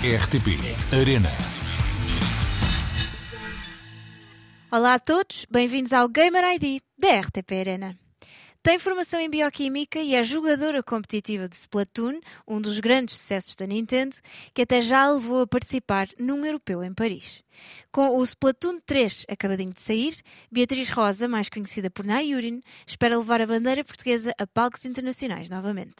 RTP Arena. Olá a todos, bem-vindos ao Gamer ID da RTP Arena. Tem formação em bioquímica e é jogadora competitiva de Splatoon, um dos grandes sucessos da Nintendo, que até já a levou a participar num europeu em Paris. Com o Splatoon 3 acabadinho de sair, Beatriz Rosa, mais conhecida por Nayurin, espera levar a bandeira portuguesa a palcos internacionais novamente.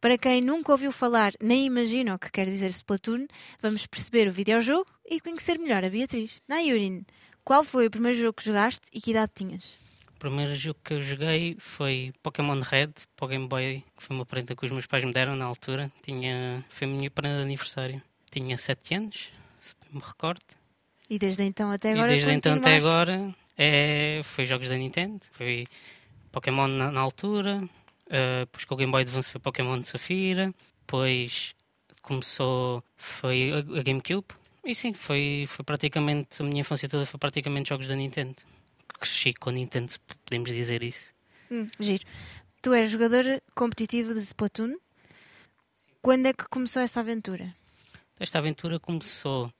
Para quem nunca ouviu falar nem imagina o que quer dizer Splatoon, vamos perceber o videojogo e conhecer melhor a Beatriz. Nayurin, qual foi o primeiro jogo que jogaste e que idade tinhas? O primeiro jogo que eu joguei foi Pokémon Red, para o Game Boy, que foi uma prenda que os meus pais me deram na altura. Tinha, foi a minha prenda de aniversário. Tinha 7 anos, se me recordo. E desde então até agora e desde então até agora é, foi jogos da Nintendo. Foi Pokémon na, na altura, uh, depois com o Game Boy Advance foi Pokémon de Safira, depois começou foi a, a GameCube. E sim, foi, foi praticamente, a minha infância toda foi praticamente jogos da Nintendo. Cresci com Nintendo, podemos dizer isso. Hum, giro. Tu és jogadora competitiva de Splatoon. Quando é que começou essa aventura? Esta aventura começou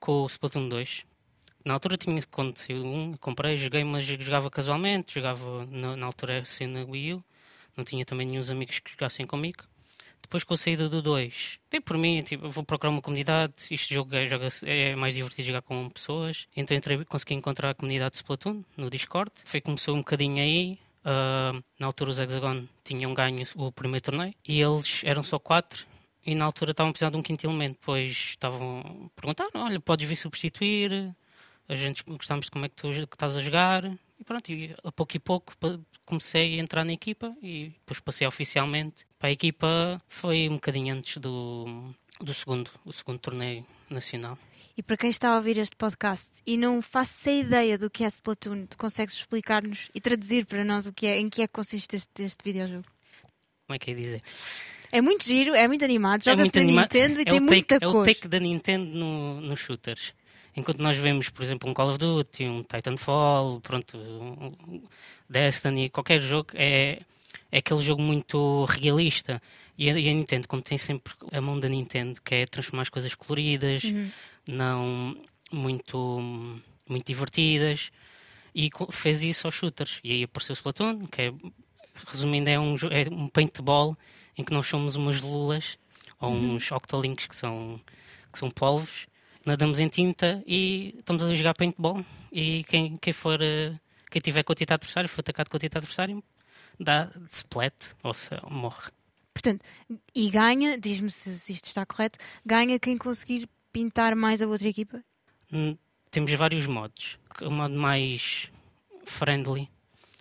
com o Splatoon 2. Na altura tinha quando saiu um, comprei, joguei, mas jogava casualmente, jogava na, na altura assim na Wii U. Não tinha também nenhum amigos que jogassem comigo. Depois com a saída do 2, dei por mim, tipo, vou procurar uma comunidade, este jogo é, joga é mais divertido jogar com pessoas. Então entrei, consegui encontrar a comunidade de Splatoon no Discord. Foi começou um bocadinho aí. Uh, na altura os Hexagon tinham ganho o primeiro torneio e eles eram só quatro e na altura estavam precisando de um quinto elemento. Depois estavam a perguntar: olha, podes vir substituir? A gente gostamos de como é que tu que estás a jogar. E pronto, e a pouco e pouco comecei a entrar na equipa e depois passei oficialmente para a equipa. Foi um bocadinho antes do, do segundo, o segundo torneio nacional. E para quem está a ouvir este podcast e não faça ideia do que é Splatoon, tu consegues explicar-nos e traduzir para nós o que é, em que é que consiste este, este videojogo? Como é que é dizer? É muito giro, é muito animado, É joga-se muito na anima- Nintendo e é tem o muita take, É o take da Nintendo no, nos shooters. Enquanto nós vemos, por exemplo, um Call of Duty, um Titanfall, pronto, um Destiny, qualquer jogo, é, é aquele jogo muito realista. E a, e a Nintendo, como tem sempre a mão da Nintendo, que é transformar as coisas coloridas, Uhum. não muito, muito divertidas, e fez isso aos shooters. E aí apareceu o Splatoon, que é, resumindo, é um, é um paintball em que nós somos umas lulas ou uns octolinks que são, que são polvos, nadamos em tinta e estamos a jogar paintball. E quem, quem for, eh, quem tiver com a tinta adversário, for atacado com a tinta adversário, dá splat, ou seja, morre. Portanto, e ganha, diz-me se, se isto está correto, ganha quem conseguir pintar mais a outra equipa? Hum, Temos vários modos. O modo mais friendly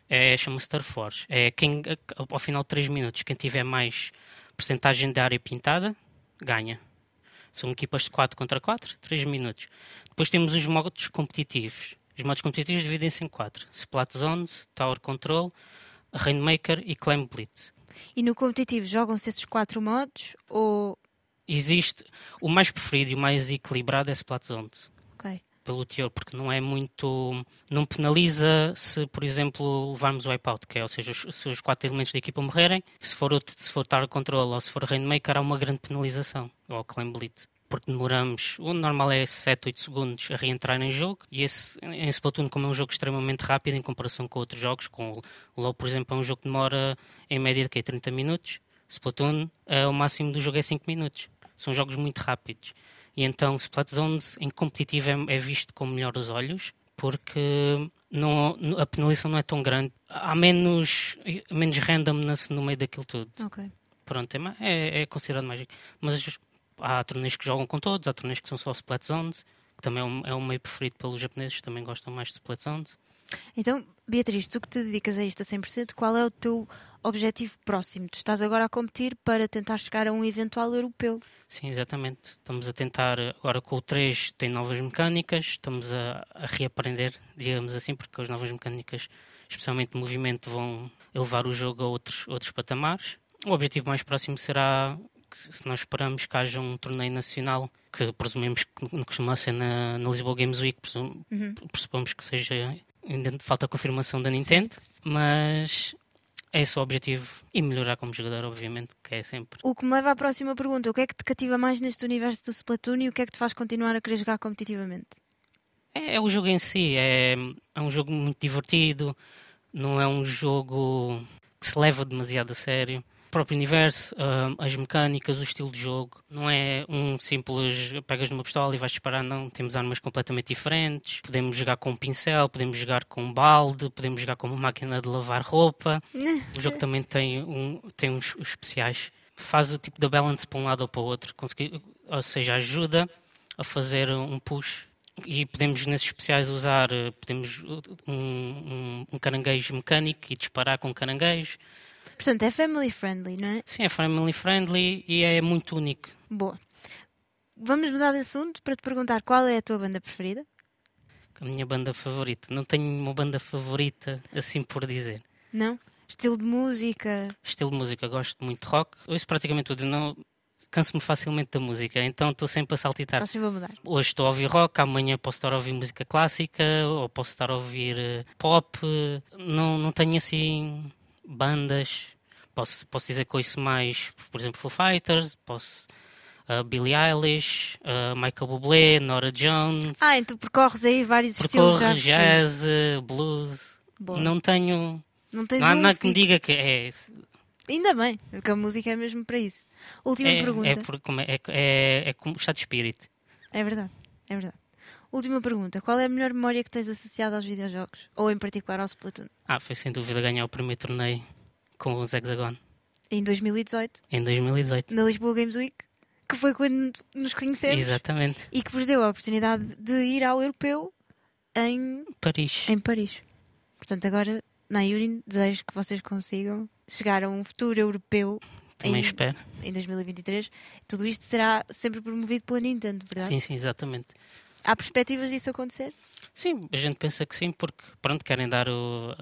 é, chama-se Starforge. É quem, ao final de 3 minutos, quem tiver mais percentagem de área pintada, ganha. São equipas de 4 contra 4, 3 minutos. Depois temos os modos competitivos. Os modos competitivos dividem-se em 4. Splat Zones, Tower Control, Rainmaker e Climb Blitz. E no competitivo jogam-se esses quatro modos ou. Existe o mais preferido e o mais equilibrado é Splat Zones. Ok. Pelo teor, porque não é muito. não penaliza se, por exemplo, levarmos o wipeout, que é, ou seja, os, se os quatro elementos da equipa morrerem, se for, se for Tower Control ou se for Rainmaker, há uma grande penalização, ou Claim Blitz. Porque demoramos, o normal é 7, 8 segundos a reentrar em jogo, e esse, em Splatoon, como é um jogo extremamente rápido em comparação com outros jogos, com o LoL, por exemplo, é um jogo que demora em média de quê? 30 minutos. Splatoon, é, o máximo do jogo é 5 minutos. São jogos muito rápidos. E então Splat Zones em competitivo é, é visto com melhores olhos porque não, a penalização não é tão grande. Há menos, menos randomness no meio daquilo tudo. Ok. Pronto, é, é, é considerado mais. Mas há torneios que jogam com todos, há torneios que são só Splat Zones, que também é um, é um meio preferido pelos japoneses, também gostam mais de Splat Zones. Então, Beatriz, tu que te dedicas a isto a 100%, qual é o teu objetivo próximo? Tu estás agora a competir para tentar chegar a um eventual europeu. Sim, exatamente. Estamos a tentar, agora com o 3 tem novas mecânicas, estamos a, a reaprender, digamos assim, porque as novas mecânicas, especialmente de movimento, vão elevar o jogo a outros, outros patamares. O objetivo mais próximo será, que se nós esperamos que haja um torneio nacional, que presumimos que costuma ser na, na Lisboa Games Week, presum- Uhum. pressupomos que seja, ainda falta a confirmação da Nintendo, mas é esse o objetivo. E melhorar como jogador, obviamente, que é sempre. O que me leva à próxima pergunta: o que é que te cativa mais neste universo do Splatoon e o que é que te faz continuar a querer jogar competitivamente? É, é o jogo em si, é, é um jogo muito divertido, não é um jogo que se leva demasiado a sério próprio universo, uh, as mecânicas, o estilo de jogo. Não é um simples pegas numa pistola e vais disparar, não. Temos armas completamente diferentes. Podemos jogar com um pincel, podemos jogar com um balde, podemos jogar com uma máquina de lavar roupa. o jogo também tem, um, tem uns, uns especiais. Faz o tipo de balance para um lado ou para o outro. Consegui, ou seja, ajuda a fazer um push e podemos nesses especiais usar podemos um, um, um caranguejo mecânico e disparar com caranguejo Portanto, é family friendly, não é? Sim, é family friendly e é muito único. Boa. Vamos mudar de assunto para te perguntar qual é a tua banda preferida? A minha banda favorita. Não tenho uma banda favorita, assim por dizer. Não? Estilo de música? Estilo de música, gosto muito de rock. Ouço praticamente tudo. Não, canso-me facilmente da música, então estou sempre a saltitar. Sempre a mudar. Hoje estou a ouvir rock, amanhã posso estar a ouvir música clássica, ou posso estar a ouvir uh, pop. Não, não tenho assim bandas. Posso, posso dizer que ouço mais, por exemplo, Foo Fighters, posso uh, Billie Eilish, uh, Michael Bublé, Nora Jones. Ah, então percorres aí vários estilos já. jazz, blues. Boa. Não tenho. Não, tens não há um nada que me diga que é. Ainda bem, porque a música é mesmo para isso. Última é, pergunta. É, por, é, é, é como estado de espírito. É verdade, é verdade. Última pergunta: qual é a melhor memória que tens associada aos videojogos? Ou em particular ao Splatoon? Ah, foi sem dúvida ganhar o primeiro torneio com os Hexagon. Em 2018? Em 2018. Na Lisboa Games Week? Que foi quando nos conhecemos. Exatamente. E que vos deu a oportunidade de ir ao europeu em Paris. Em Paris. Portanto, agora, na Yuri, desejo que vocês consigam chegar a um futuro europeu. Também em, espero. Em 2023. Tudo isto será sempre promovido pela Nintendo, verdade? Sim, sim, exatamente. Há perspectivas disso acontecer? Sim, a gente pensa que sim, porque pronto, querem dar o.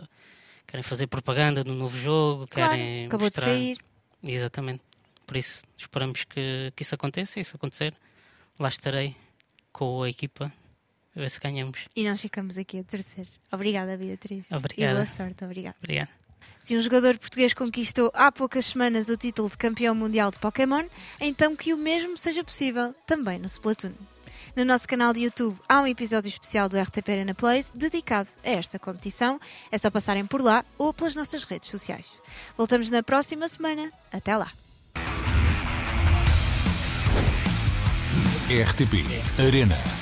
querem fazer propaganda do novo jogo, claro, querem. Acabou mostrar... de sair. Exatamente. Por isso esperamos que, que isso aconteça e se acontecer, lá estarei com a equipa a ver se ganhamos. E nós ficamos aqui a terceiro. Obrigada, Beatriz. Obrigada. E boa sorte, obrigada. Obrigado. Se um jogador português conquistou há poucas semanas o título de campeão mundial de Pokémon, então que o mesmo seja possível também no Splatoon. No nosso canal de YouTube há um episódio especial do RTP Arena Place dedicado a esta competição. É só passarem por lá ou pelas nossas redes sociais. Voltamos na próxima semana. Até lá. RTP Arena.